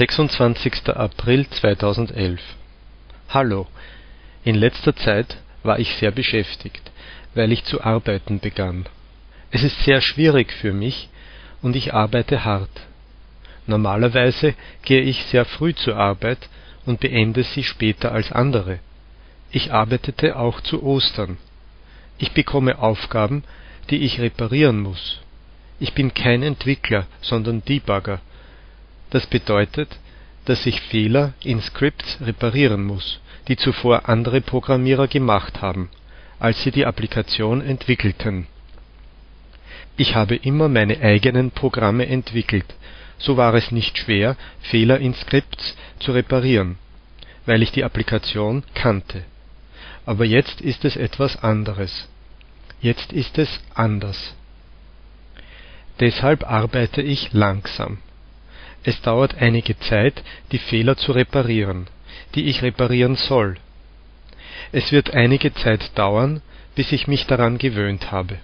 26. April 2011 Hallo, in letzter Zeit war ich sehr beschäftigt, weil ich zu arbeiten begann. Es ist sehr schwierig für mich und ich arbeite hart. Normalerweise gehe ich sehr früh zur Arbeit und beende sie später als andere. Ich arbeitete auch zu Ostern. Ich bekomme Aufgaben, die ich reparieren muss. Ich bin kein Entwickler, sondern Debugger. Das bedeutet, dass ich Fehler in Scripts reparieren muss, die zuvor andere Programmierer gemacht haben, als sie die Applikation entwickelten. Ich habe immer meine eigenen Programme entwickelt, so war es nicht schwer, Fehler in Scripts zu reparieren, weil ich die Applikation kannte. Aber jetzt ist es etwas anderes. Jetzt ist es anders. Deshalb arbeite ich langsam. Es dauert einige Zeit, die Fehler zu reparieren, die ich reparieren soll. Es wird einige Zeit dauern, bis ich mich daran gewöhnt habe